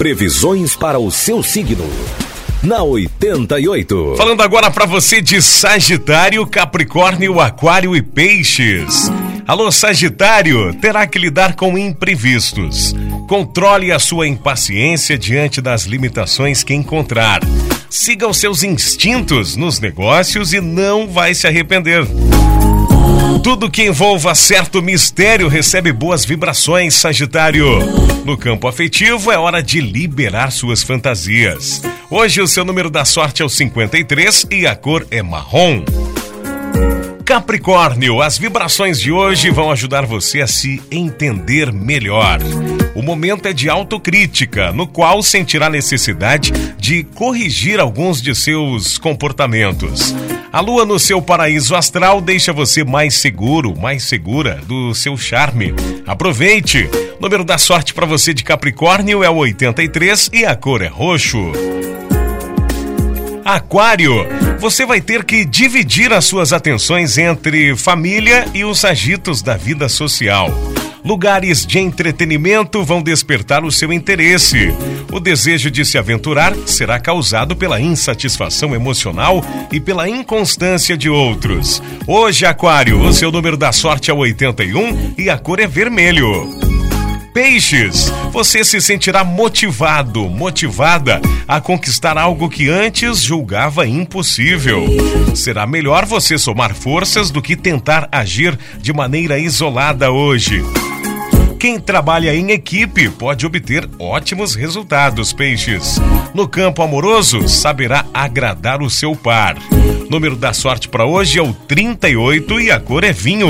Previsões para o seu signo. Na 88. Falando agora para você de Sagitário, Capricórnio, Aquário e Peixes. Alô, Sagitário, terá que lidar com imprevistos. Controle a sua impaciência diante das limitações que encontrar. Siga os seus instintos nos negócios e não vai se arrepender. Tudo que envolva certo mistério recebe boas vibrações, Sagitário. No campo afetivo é hora de liberar suas fantasias. Hoje o seu número da sorte é o 53 e a cor é marrom. Capricórnio, as vibrações de hoje vão ajudar você a se entender melhor. O momento é de autocrítica, no qual sentirá necessidade de corrigir alguns de seus comportamentos. A lua no seu paraíso astral deixa você mais seguro, mais segura do seu charme. Aproveite! Número da sorte para você de Capricórnio é o 83 e a cor é roxo. Aquário, você vai ter que dividir as suas atenções entre família e os agitos da vida social. Lugares de entretenimento vão despertar o seu interesse. O desejo de se aventurar será causado pela insatisfação emocional e pela inconstância de outros. Hoje, Aquário, o seu número da sorte é 81 e a cor é vermelho. Peixes, você se sentirá motivado, motivada a conquistar algo que antes julgava impossível. Será melhor você somar forças do que tentar agir de maneira isolada hoje. Quem trabalha em equipe pode obter ótimos resultados, peixes. No campo amoroso, saberá agradar o seu par. Número da sorte para hoje é o 38 e a cor é vinho.